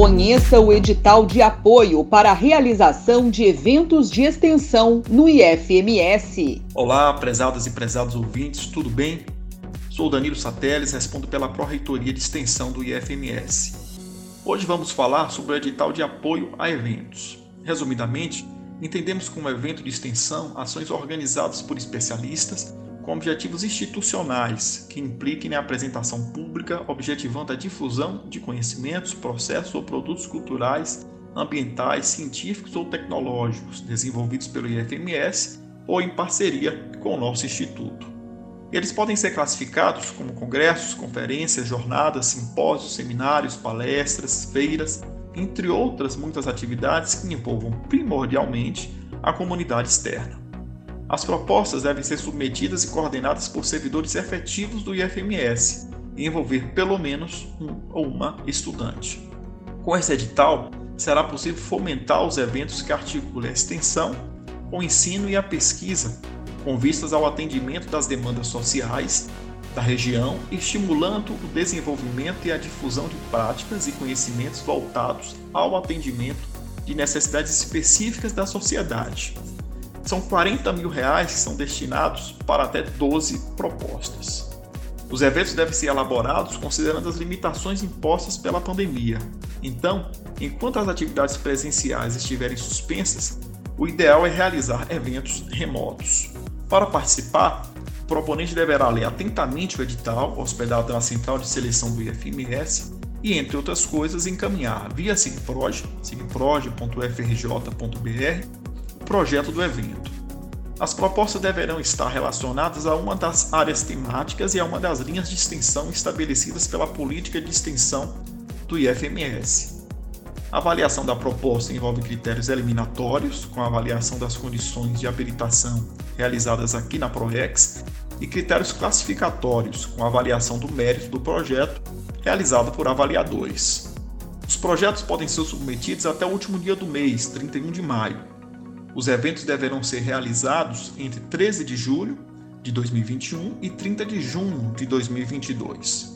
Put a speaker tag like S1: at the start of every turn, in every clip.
S1: Conheça o edital de apoio para a realização de eventos de extensão no IFMS.
S2: Olá, prezadas e prezados ouvintes, tudo bem? Sou Danilo Sateles, respondo pela Pró-Reitoria de Extensão do IFMS. Hoje vamos falar sobre o edital de apoio a eventos. Resumidamente, entendemos como evento de extensão ações organizadas por especialistas com objetivos institucionais que impliquem na apresentação pública, objetivando a difusão de conhecimentos, processos ou produtos culturais, ambientais, científicos ou tecnológicos desenvolvidos pelo IFMS ou em parceria com o nosso instituto. Eles podem ser classificados como congressos, conferências, jornadas, simpósios, seminários, palestras, feiras, entre outras muitas atividades que envolvam primordialmente a comunidade externa. As propostas devem ser submetidas e coordenadas por servidores efetivos do IFMS e envolver pelo menos um ou uma estudante. Com esse edital, será possível fomentar os eventos que articulem a extensão, o ensino e a pesquisa, com vistas ao atendimento das demandas sociais da região, estimulando o desenvolvimento e a difusão de práticas e conhecimentos voltados ao atendimento de necessidades específicas da sociedade, são 40 mil reais que são destinados para até 12 propostas. Os eventos devem ser elaborados considerando as limitações impostas pela pandemia. Então, enquanto as atividades presenciais estiverem suspensas, o ideal é realizar eventos remotos. Para participar, o proponente deverá ler atentamente o edital hospedado na central de seleção do IFMS e, entre outras coisas, encaminhar via SIGPROJ, sigproj.frj.br, projeto do evento. As propostas deverão estar relacionadas a uma das áreas temáticas e a uma das linhas de extensão estabelecidas pela política de extensão do IFMS. A avaliação da proposta envolve critérios eliminatórios, com a avaliação das condições de habilitação realizadas aqui na PROEX, e critérios classificatórios, com a avaliação do mérito do projeto realizado por avaliadores. Os projetos podem ser submetidos até o último dia do mês, 31 de maio, os eventos deverão ser realizados entre 13 de julho de 2021 e 30 de junho de 2022.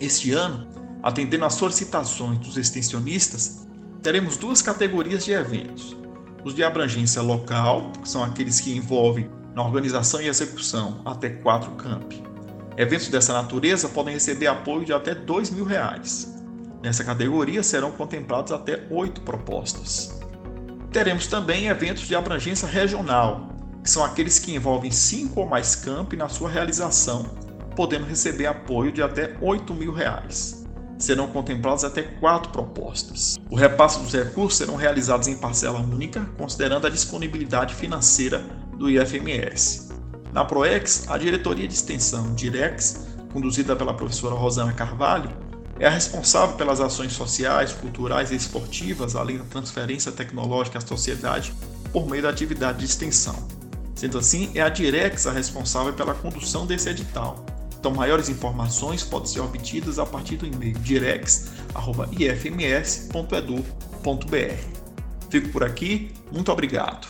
S2: Este ano, atendendo às solicitações dos extensionistas, teremos duas categorias de eventos: os de abrangência local, que são aqueles que envolvem na organização e execução até quatro campi. Eventos dessa natureza podem receber apoio de até 2 mil reais. Nessa categoria serão contemplados até oito propostas. Teremos também eventos de abrangência regional, que são aqueles que envolvem cinco ou mais campi na sua realização, podendo receber apoio de até 8 mil reais. Serão contempladas até quatro propostas. O repasse dos recursos serão realizados em parcela única, considerando a disponibilidade financeira do IFMS. Na PROEX, a Diretoria de Extensão, DIREX, conduzida pela professora Rosana Carvalho, é a responsável pelas ações sociais, culturais e esportivas, além da transferência tecnológica à sociedade por meio da atividade de extensão. Sendo assim, é a Direx a responsável pela condução desse edital. Então, maiores informações podem ser obtidas a partir do e-mail direx.ifms.edu.br. Fico por aqui, muito obrigado.